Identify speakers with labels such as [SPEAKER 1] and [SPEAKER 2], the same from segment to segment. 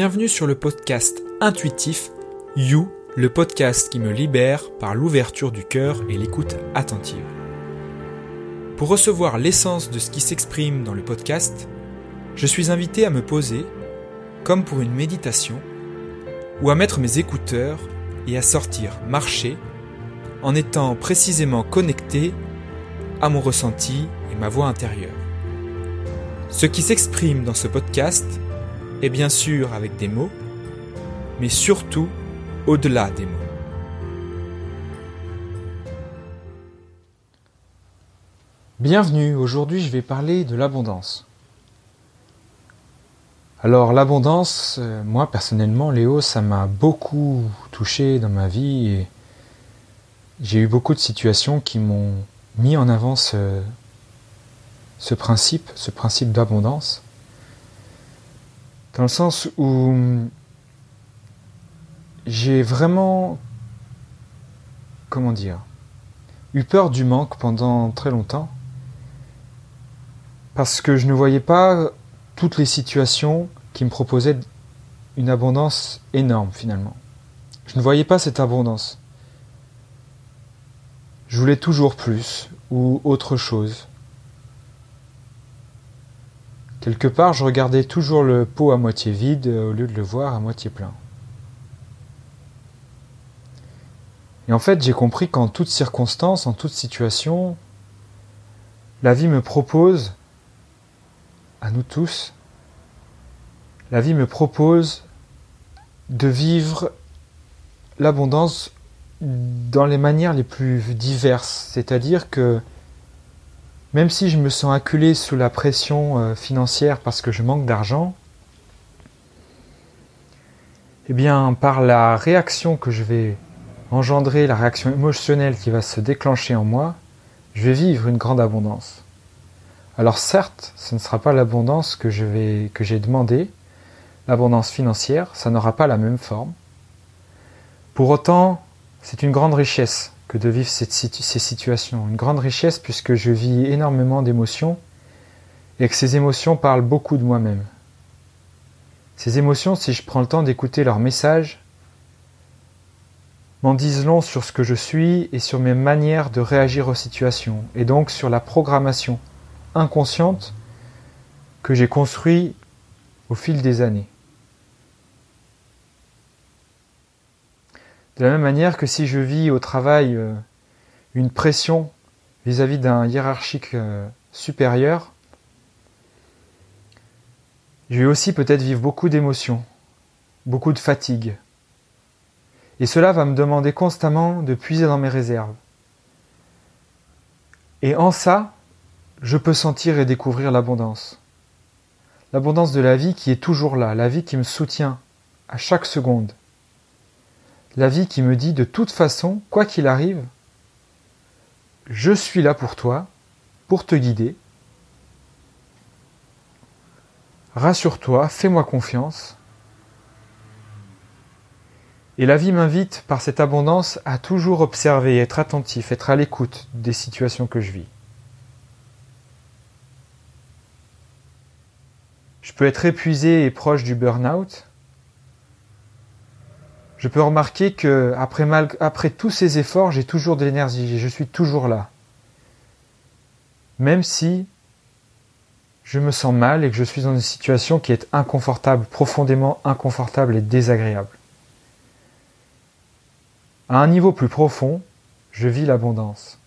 [SPEAKER 1] Bienvenue sur le podcast intuitif You, le podcast qui me libère par l'ouverture du cœur et l'écoute attentive. Pour recevoir l'essence de ce qui s'exprime dans le podcast, je suis invité à me poser, comme pour une méditation, ou à mettre mes écouteurs et à sortir marcher en étant précisément connecté à mon ressenti et ma voix intérieure. Ce qui s'exprime dans ce podcast est bien sûr avec des mots, mais surtout au-delà des mots. Bienvenue, aujourd'hui je vais parler de l'abondance. Alors l'abondance, euh, moi personnellement Léo, ça m'a beaucoup touché dans ma vie et j'ai eu beaucoup de situations qui m'ont mis en avant ce, ce principe, ce principe d'abondance, dans le sens où j'ai vraiment, comment dire, eu peur du manque pendant très longtemps, parce que je ne voyais pas toutes les situations qui me proposaient une abondance énorme finalement. Je ne voyais pas cette abondance. Je voulais toujours plus ou autre chose. Quelque part, je regardais toujours le pot à moitié vide euh, au lieu de le voir à moitié plein. Et en fait, j'ai compris qu'en toutes circonstances, en toute situation, la vie me propose, à nous tous, la vie me propose de vivre l'abondance dans les manières les plus diverses. C'est-à-dire que même si je me sens acculé sous la pression euh, financière parce que je manque d'argent, eh bien, par la réaction que je vais engendrer, la réaction émotionnelle qui va se déclencher en moi, je vais vivre une grande abondance. Alors certes, ce ne sera pas l'abondance que que j'ai demandé, l'abondance financière, ça n'aura pas la même forme. Pour autant, c'est une grande richesse que de vivre ces situations. Une grande richesse puisque je vis énormément d'émotions et que ces émotions parlent beaucoup de moi-même. Ces émotions, si je prends le temps d'écouter leurs messages, m'en disent long sur ce que je suis et sur mes manières de réagir aux situations, et donc sur la programmation inconsciente que j'ai construite au fil des années. De la même manière que si je vis au travail euh, une pression vis-à-vis d'un hiérarchique euh, supérieur, je vais aussi peut-être vivre beaucoup d'émotions, beaucoup de fatigue. Et cela va me demander constamment de puiser dans mes réserves. Et en ça, je peux sentir et découvrir l'abondance. L'abondance de la vie qui est toujours là, la vie qui me soutient à chaque seconde la vie qui me dit de toute façon, quoi qu'il arrive, je suis là pour toi, pour te guider. Rassure-toi, fais-moi confiance. Et la vie m'invite par cette abondance à toujours observer, être attentif, être à l'écoute des situations que je vis. Je peux être épuisé et proche du burn-out, je peux remarquer que après, tous ces efforts, j'ai toujours de l'énergie, je suis toujours là. Même si je me sens mal et que je suis dans une situation qui est inconfortable, profondément inconfortable et désagréable. À un niveau plus profond, je vis l'abondance.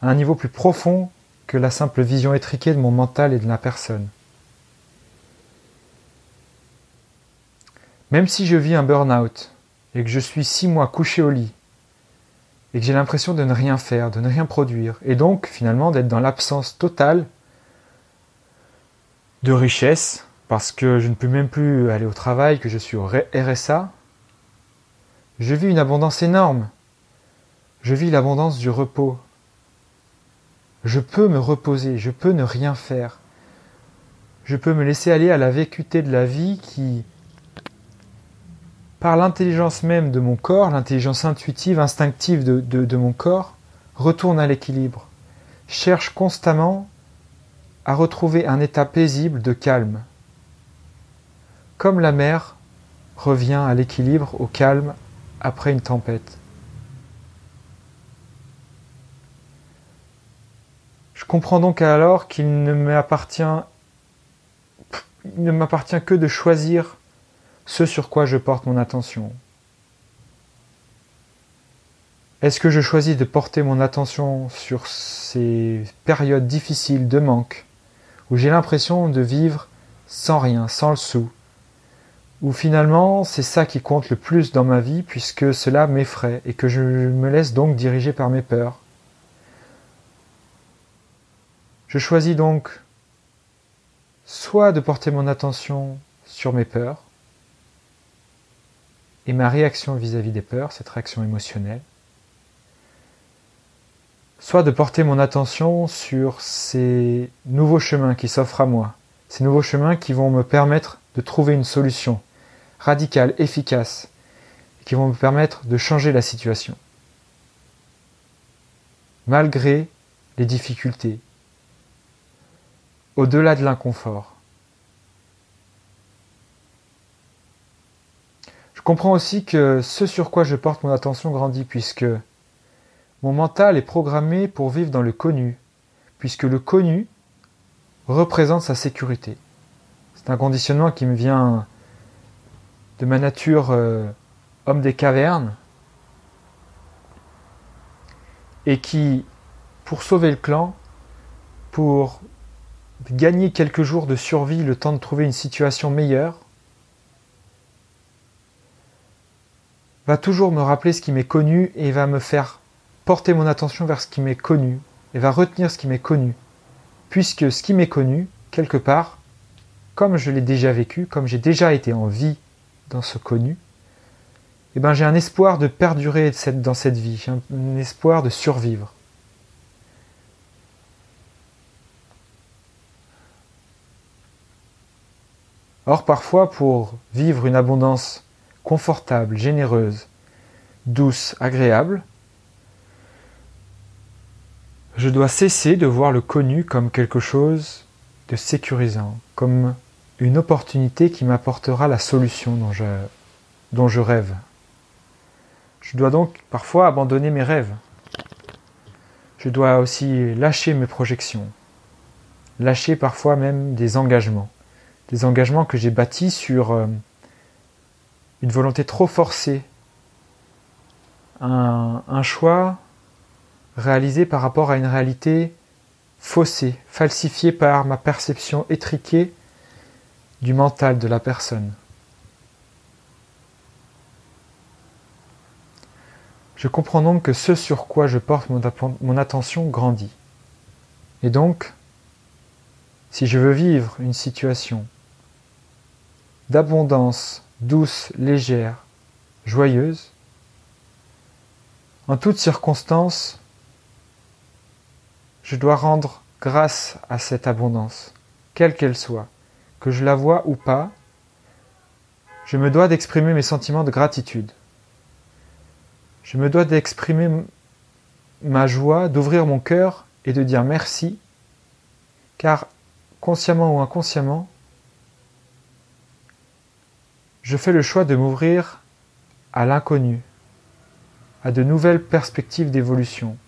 [SPEAKER 1] À un niveau plus profond que la simple vision étriquée de mon mental et de la personne. Même si je vis un burn-out, et que je suis six mois couché au lit, et que j'ai l'impression de ne rien faire, de ne rien produire, et donc finalement d'être dans l'absence totale de richesse, parce que je ne peux même plus aller au travail, que je suis au RSA, je vis une abondance énorme. Je vis l'abondance du repos. Je peux me reposer, je peux ne rien faire. Je peux me laisser aller à la vécuité de la vie qui, par l'intelligence même de mon corps, l'intelligence intuitive, instinctive de, mon corps, retourne à l'équilibre, cherche constamment à retrouver un état paisible de calme. Comme la mer revient à l'équilibre, au calme, après une tempête. Je comprends donc alors qu'il ne m'appartient ne m'appartient que de choisir ce sur quoi je porte mon attention. Est-ce que je choisis de porter mon attention sur ces périodes difficiles de manque, où j'ai l'impression de vivre sans rien, sans le sou, où finalement c'est ça qui compte le plus dans ma vie puisque cela m'effraie et que je me laisse donc diriger par mes peurs? Je choisis donc soit de porter mon attention sur mes peurs et ma réaction vis-à-vis des peurs, cette réaction émotionnelle, soit de porter mon attention sur ces nouveaux chemins qui s'offrent à moi, ces nouveaux chemins qui vont me permettre de trouver une solution radicale, efficace, qui vont me permettre de changer la situation. Malgré les difficultés, au-delà de l'inconfort. Comprends aussi que ce sur quoi je porte mon attention grandit puisque mon mental est programmé pour vivre dans le connu, puisque le connu représente sa sécurité. C'est un conditionnement qui me vient de ma nature euh, homme des cavernes et qui, pour sauver le clan, pour gagner quelques jours de survie, le temps de trouver une situation meilleure, va toujours me rappeler ce qui m'est connu et va me faire porter mon attention vers ce qui m'est connu et va retenir ce qui m'est connu. Puisque ce qui m'est connu, quelque part, comme je l'ai déjà vécu, comme j'ai déjà été en vie dans ce connu, eh ben j'ai un espoir de perdurer dans cette vie, j'ai un espoir de survivre. Or, parfois, pour vivre une abondance confortable, généreuse, douce, agréable, je dois cesser de voir le connu comme quelque chose de sécurisant, comme une opportunité qui m'apportera la solution dont je, dont je rêve. Je dois donc parfois abandonner mes rêves. Je dois aussi lâcher mes projections, lâcher parfois même des engagements des engagements que j'ai bâtis sur euh, une volonté trop forcée, un, choix réalisé par rapport à une réalité faussée, falsifiée par ma perception étriquée du mental de la personne. Je comprends donc que ce sur quoi je porte mon attention grandit. Et donc, si je veux vivre une situation d'abondance douce, légère, joyeuse. En toutes circonstances, je dois rendre grâce à cette abondance, quelle qu'elle soit, que je la vois ou pas, je me dois d'exprimer mes sentiments de gratitude. Je me dois d'exprimer ma joie, d'ouvrir mon cœur et de dire merci, car consciemment ou inconsciemment, je fais le choix de m'ouvrir à l'inconnu, à de nouvelles perspectives d'évolution.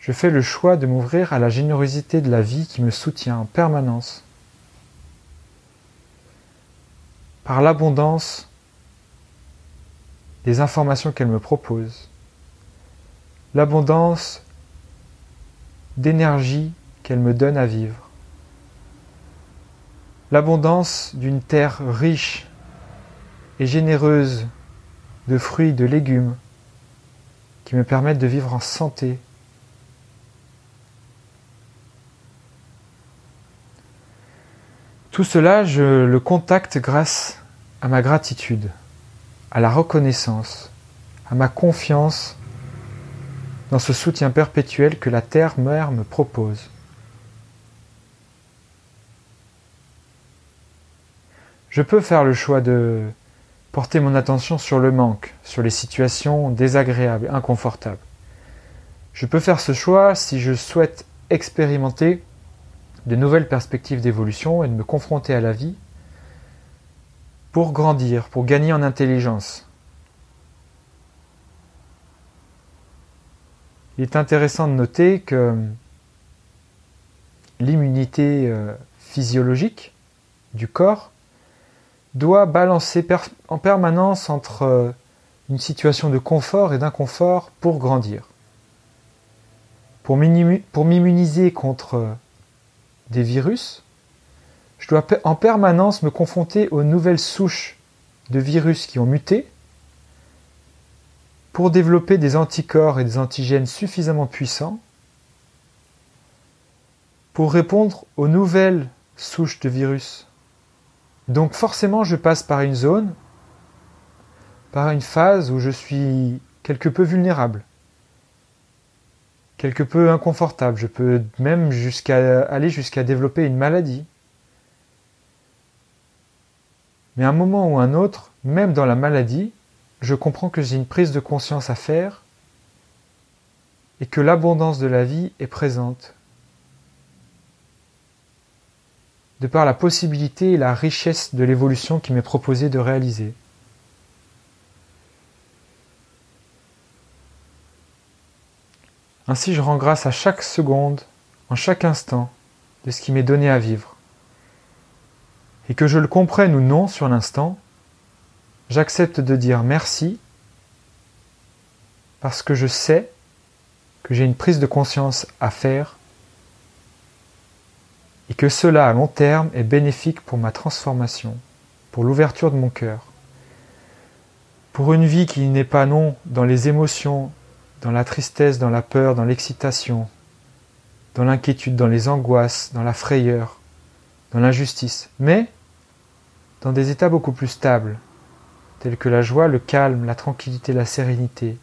[SPEAKER 1] Je fais le choix de m'ouvrir à la générosité de la vie qui me soutient en permanence. Par l'abondance des informations qu'elle me propose, l'abondance d'énergie qu'elle me donne à vivre l'abondance d'une terre riche et généreuse de fruits, de légumes, qui me permettent de vivre en santé. Tout cela, je le contacte grâce à ma gratitude, à la reconnaissance, à ma confiance dans ce soutien perpétuel que la Terre-Mère me propose. Je peux faire le choix de porter mon attention sur le manque, sur les situations désagréables, inconfortables. Je peux faire ce choix si je souhaite expérimenter de nouvelles perspectives d'évolution et de me confronter à la vie pour grandir, pour gagner en intelligence. Il est intéressant de noter que l'immunité euh, physiologique du corps doit balancer en permanence entre euh, une situation de confort et d'inconfort pour grandir. Pour m'immuniser contre euh, des virus, je dois en permanence me confronter aux nouvelles souches de virus qui ont muté pour développer des anticorps et des antigènes suffisamment puissants pour répondre aux nouvelles souches de virus. Donc forcément, je passe par une zone, par une phase où je suis quelque peu vulnérable, quelque peu inconfortable. Je peux même aller jusqu'à développer une maladie. Mais à un moment ou un autre, même dans la maladie, je comprends que j'ai une prise de conscience à faire et que l'abondance de la vie est présente. De par la possibilité et la richesse de l'évolution qui m'est proposée de réaliser. Ainsi je rends grâce à chaque seconde, en chaque instant, de ce qui m'est donné à vivre. Et que je le comprenne ou non sur l'instant, j'accepte de dire merci parce que je sais que j'ai une prise de conscience à faire et que cela à long terme est bénéfique pour ma transformation, pour l'ouverture de mon cœur, pour une vie qui n'est pas non dans les émotions, dans la tristesse, dans la peur, dans l'excitation, dans l'inquiétude, dans les angoisses, dans la frayeur, dans l'injustice, mais dans des états beaucoup plus stables, tels que la joie, le calme, la tranquillité, la sérénité,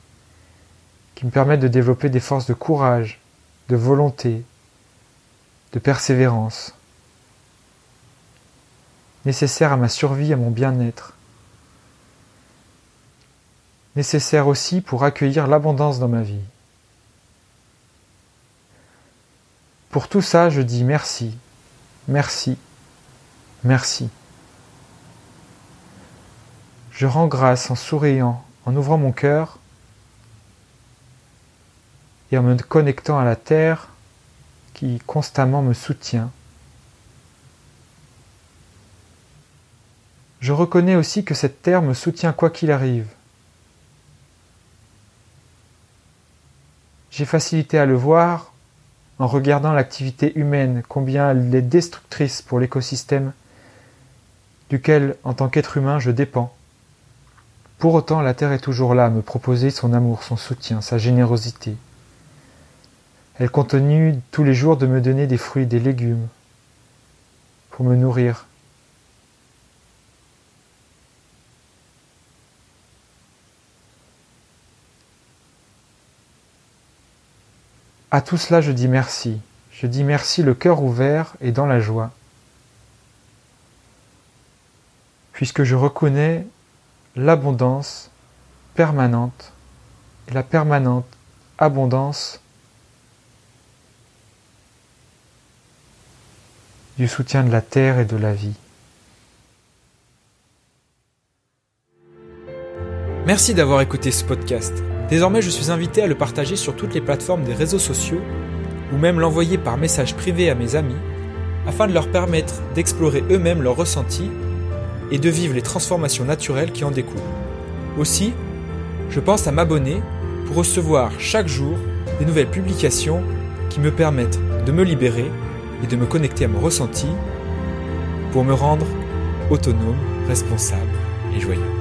[SPEAKER 1] qui me permettent de développer des forces de courage, de volonté, de persévérance, nécessaires à ma survie, à mon bien-être, nécessaires aussi pour accueillir l'abondance dans ma vie. Pour tout ça, je dis merci, merci, merci. Je rends grâce en souriant, en ouvrant mon cœur et en me connectant à la terre qui constamment me soutient. Je reconnais aussi que cette terre me soutient quoi qu'il arrive. J'ai facilité à le voir en regardant l'activité humaine, combien elle est destructrice pour l'écosystème duquel, en tant qu'être humain, je dépends. Pour autant, la terre est toujours là à me proposer son amour, son soutien, sa générosité. Elle continue tous les jours de me donner des fruits, des légumes, pour me nourrir. À tout cela, je dis merci. Je dis merci le cœur ouvert et dans la joie. Puisque je reconnais l'abondance permanente et la permanente abondance du soutien de la terre et de la vie.
[SPEAKER 2] Merci d'avoir écouté ce podcast. Désormais, je suis invité à le partager sur toutes les plateformes des réseaux sociaux ou même l'envoyer par message privé à mes amis afin de leur permettre d'explorer eux-mêmes leurs ressentis et de vivre les transformations naturelles qui en découlent. Aussi, je pense à m'abonner pour recevoir chaque jour des nouvelles publications qui me permettent de me libérer et de me connecter à mon ressenti pour me rendre autonome, responsable et joyeux.